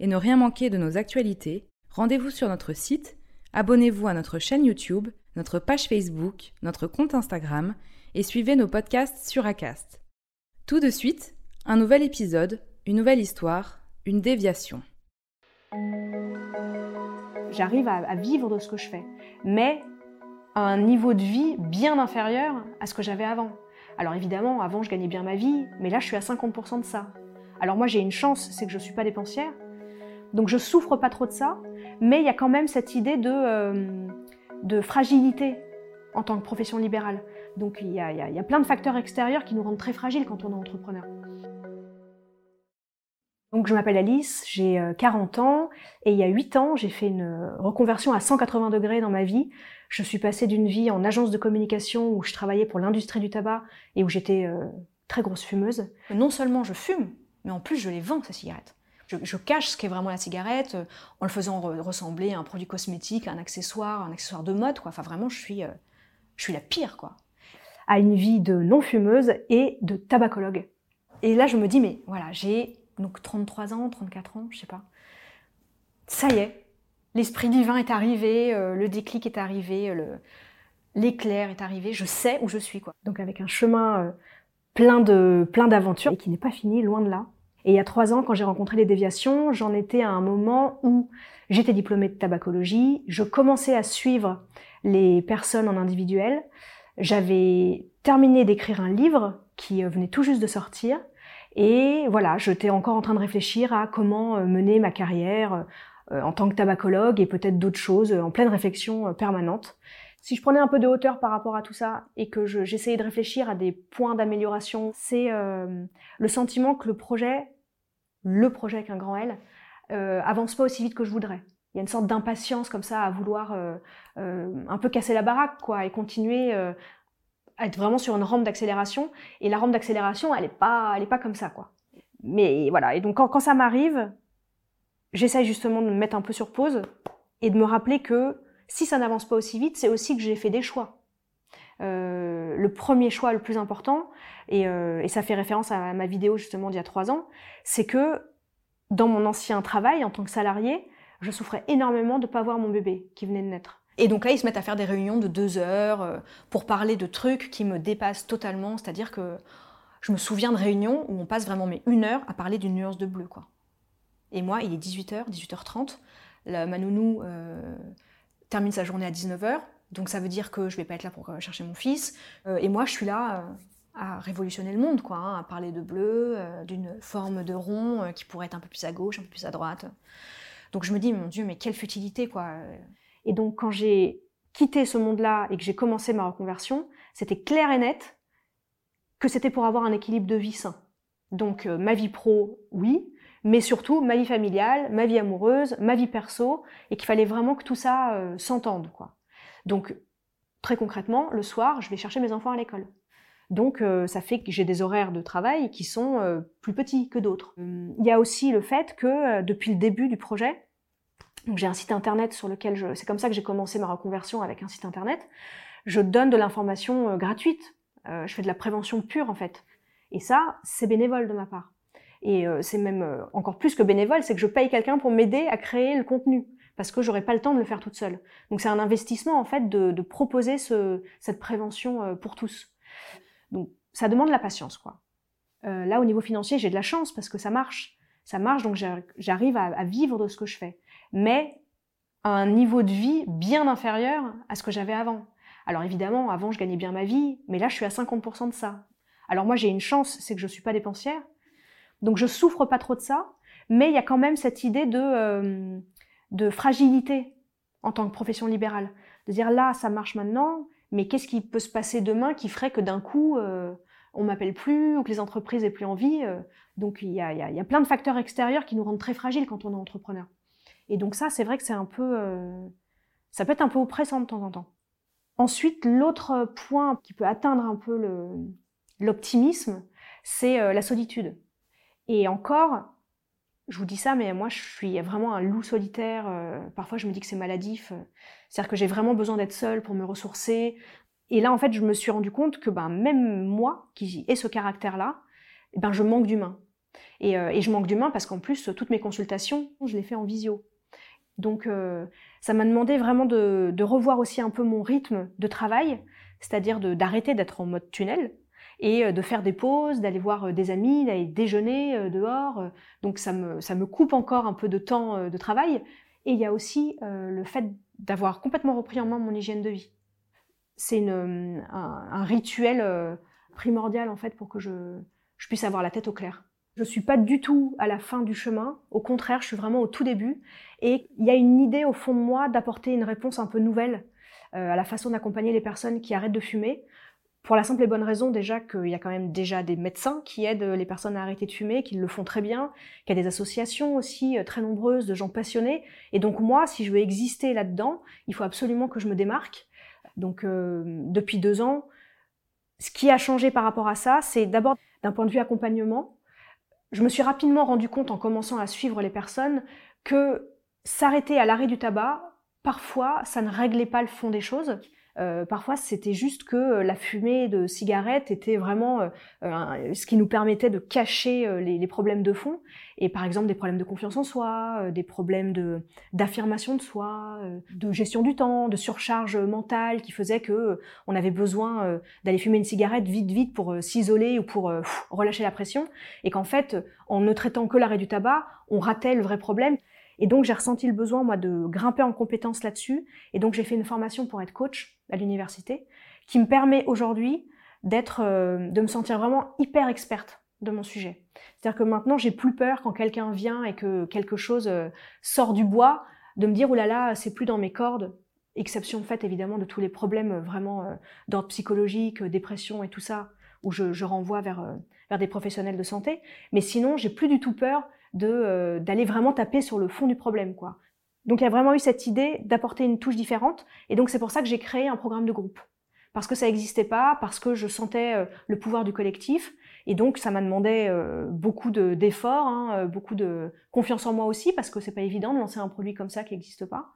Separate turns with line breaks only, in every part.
et ne rien manquer de nos actualités, rendez-vous sur notre site, abonnez-vous à notre chaîne YouTube, notre page Facebook, notre compte Instagram et suivez nos podcasts sur Acast. Tout de suite, un nouvel épisode, une nouvelle histoire, une déviation.
J'arrive à, vivre de ce que je fais, mais à un niveau de vie bien inférieur à ce que j'avais avant. Alors évidemment, avant je gagnais bien ma vie, mais là je suis à 50% de ça. Alors moi j'ai une chance, c'est que je ne suis pas dépensière, donc je souffre pas trop de ça, mais il y a quand même cette idée de, euh, fragilité en tant que profession libérale. Donc il y, a, y, plein de facteurs extérieurs qui nous rendent très fragiles quand on est entrepreneur. Donc je m'appelle Alice, j'ai 40 euh, ans et il y a 8 ans j'ai fait une reconversion à 180 degrés dans ma vie. Je suis passée d'une vie en agence de communication où je travaillais pour l'industrie du tabac et où j'étais euh, très grosse fumeuse. Non seulement je fume, mais en plus je les vends ces cigarettes je, cache ce qu'est vraiment la cigarette euh, en le faisant ressembler à un produit cosmétique, un accessoire, un accessoire de mode. Quoi. Enfin, vraiment, je suis, euh, je suis la pire. quoi. À une vie de non-fumeuse et de tabacologue. Et là, je me dis, mais voilà, j'ai donc 33 ans, 34 ans, je sais pas. Ça y est, l'esprit divin est arrivé, euh, le déclic est arrivé, l'éclair est arrivé, je sais où je suis. quoi. Donc avec un chemin plein de plein d'aventures et qui n'est pas fini, loin de là. Et il y a trois ans, quand j'ai rencontré les déviations, j'en étais à un moment où j'étais diplômée de tabacologie, je commençais à suivre les personnes en individuel, j'avais terminé d'écrire un livre qui euh, venait tout juste de sortir, et voilà, j'étais encore en train de réfléchir à comment euh, mener ma carrière euh, en tant que tabacologue et peut-être d'autres choses, en pleine réflexion permanente. Si je prenais un peu de hauteur par rapport à tout ça et que j'essayais de réfléchir à des points d'amélioration, c'est le sentiment que le projet le projet avec un grand L, euh, avance pas aussi vite que je voudrais. Il y a une sorte d'impatience comme ça à vouloir euh, euh, un peu casser la baraque, quoi, et continuer à être vraiment sur une rampe d'accélération. Et la rampe d'accélération, elle est pas, pas comme ça, quoi. Mais voilà. Et donc quand, quand ça m'arrive, j'essaye justement de me mettre un peu sur pause et de me rappeler que si ça n'avance pas aussi vite, c'est aussi que j'ai fait des choix. Euh, le premier choix le plus important, euh, et, ça fait référence à ma vidéo justement d'il y a trois ans, c'est que dans mon ancien travail en tant que salarié, je souffrais énormément de ne pas voir mon bébé qui venait de naître. Et donc là, ils se mettent à faire des réunions de deux heures euh, pour parler de trucs qui me dépassent totalement. C'est-à-dire que je me souviens de réunions où on passe vraiment mais une heure à parler d'une nuance de bleu. quoi. Et moi, il est 18h, 18h30. La, ma nounou termine sa journée à 19h. Donc ça veut dire que je vais pas être là pour euh, chercher mon fils. Euh, et moi, je suis là euh, à révolutionner le monde, quoi, hein, à parler de bleu, d'une forme de rond qui pourrait être un peu plus à gauche, un peu plus à droite. Donc je me dis, mon Dieu, mais quelle futilité, quoi. Et donc quand j'ai quitté ce monde-là et que j'ai commencé ma reconversion, c'était clair et net que c'était pour avoir un équilibre de vie sain. Donc ma vie pro, oui, mais surtout ma vie familiale, ma vie amoureuse, ma vie perso, et qu'il fallait vraiment que tout ça s'entende, quoi. Donc, très concrètement, le soir, je vais chercher mes enfants à l'école. Donc, euh, ça fait que j'ai des horaires de travail qui sont euh, plus petits que d'autres. Il y a aussi le fait que euh, depuis le début du projet, j'ai un site internet sur lequel je, c'est comme ça que j'ai commencé ma reconversion avec un site internet. Je donne de l'information gratuite. je fais de la prévention pure en fait. Et ça, c'est bénévole de ma part. Et c'est même encore plus que bénévole, c'est que je paye quelqu'un pour m'aider à créer le contenu parce que j'aurais pas le temps de le faire toute seule. Donc c'est un investissement en fait de, proposer cette prévention euh, pour tous. Donc ça demande la patience quoi. Euh, là au niveau financier j'ai de la chance parce que ça marche, ça marche donc j'arrive à, vivre de ce que je fais, mais à un niveau de vie bien inférieur à ce que j'avais avant. Alors évidemment, avant, je gagnais bien ma vie, mais là, je suis à 50% de ça. Alors moi, j'ai une chance, c'est que je ne suis pas dépensière. Donc je souffre pas trop de ça, mais il y a quand même cette idée de, euh, de fragilité en tant que profession libérale. De dire là, ça marche maintenant, mais qu'est-ce qui peut se passer demain qui ferait que d'un coup, euh, on m'appelle plus ou que les entreprises aient plus envie euh. Donc il y, a, y, a, plein de facteurs extérieurs qui nous rendent très fragiles quand on est entrepreneur. Et donc ça, c'est vrai que c'est un peu... ça peut être un peu oppressant de temps en temps. Ensuite, l'autre point qui peut atteindre un peu l'optimisme, c'est la solitude. Et encore, je vous dis ça, mais moi, je suis vraiment un loup solitaire. Euh, parfois, je me dis que c'est maladif. C'est-à-dire que j'ai vraiment besoin d'être seule pour me ressourcer. Et là, en fait, je me suis rendu compte que ben, même moi, qui ai ce caractère-là, ben, je manque d'humain. Et, euh, et, je manque d'humain parce qu'en plus, toutes mes consultations, je les fais en visio. Donc, euh, ça m'a demandé vraiment de, de, revoir aussi un peu mon rythme de travail, c'est-à-dire d'arrêter d'être en mode tunnel, et euh, de faire des pauses, d'aller voir euh, des amis, d'aller déjeuner euh, dehors. Donc ça me, ça me coupe encore un peu de temps de travail. Et il y a aussi le fait d'avoir complètement repris en main mon hygiène de vie. C'est un, rituel primordial en fait pour que je, je puisse avoir la tête au clair. Je suis pas du tout à la fin du chemin. Au contraire, je suis vraiment au tout début. Et il y a une idée au fond de moi d'apporter une réponse un peu nouvelle à la façon d'accompagner les personnes qui arrêtent de fumer. Pour la simple et bonne raison déjà qu'il y a quand même déjà des médecins qui aident les personnes à arrêter de fumer, qui le font très bien, qu'il y a des associations aussi euh, très nombreuses de gens passionnés. Et donc moi, si je veux exister là-dedans, il faut absolument que je me démarque. Donc euh, depuis deux ans, ce qui a changé par rapport à ça, c'est d'abord d'un point de vue accompagnement. Je me suis rapidement rendu compte en commençant à suivre les personnes que s'arrêter à l'arrêt du tabac, parfois, ça ne réglait pas le fond des choses. Euh, parfois, c'était juste que euh, la fumée de cigarette était vraiment euh, ce qui nous permettait de cacher les, problèmes de fond. Et par exemple, des problèmes de confiance en soi, des problèmes de d'affirmation de soi, de gestion du temps, de surcharge mentale qui faisait que on avait besoin d'aller fumer une cigarette vite, vite pour s'isoler ou pour relâcher la pression. Et qu'en fait, en ne traitant que l'arrêt du tabac, on ratait le vrai problème. Et donc j'ai ressenti le besoin moi de grimper en compétences là-dessus. Et donc j'ai fait une formation pour être coach à l'université, qui me permet aujourd'hui d'être, euh, de me sentir vraiment hyper experte de mon sujet. C'est-à-dire que maintenant j'ai plus peur quand quelqu'un vient et que quelque chose euh, sort du bois, de me dire oh là là c'est plus dans mes cordes. Exception faite évidemment de tous les problèmes euh, vraiment d'ordre psychologique, dépression et tout ça, où je, renvoie vers, vers des professionnels de santé. Mais sinon j'ai plus du tout peur de d'aller vraiment taper sur le fond du problème quoi. Donc il y a vraiment eu cette idée d'apporter une touche différente, et donc c'est pour ça que j'ai créé un programme de groupe. Parce que ça n'existait pas, parce que je sentais euh, le pouvoir du collectif, et donc ça m'a demandé euh, beaucoup d'efforts, hein, euh, beaucoup de confiance en moi aussi, parce que c'est pas évident de lancer un produit comme ça qui n'existe pas.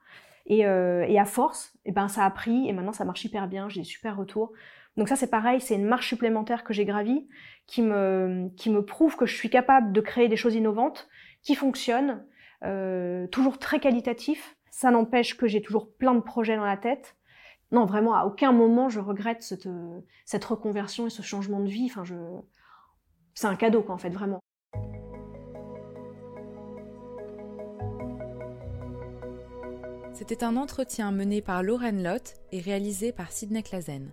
Et, à force, et eh ben ça a pris, et maintenant ça marche hyper bien, j'ai des super retours. Donc ça c'est pareil, c'est une marche supplémentaire que j'ai gravie, qui me, qui me prouve que je suis capable de créer des choses innovantes, qui fonctionnent, euh, toujours très qualitatif. Ça n'empêche que j'ai toujours plein de projets dans la tête. Non, vraiment, à aucun moment je regrette cette, cette reconversion et ce changement de vie. Enfin, je... C'est un cadeau, quoi, en fait, vraiment.
C'était un entretien mené par Lauren Lott et réalisé par Sidney Clazen.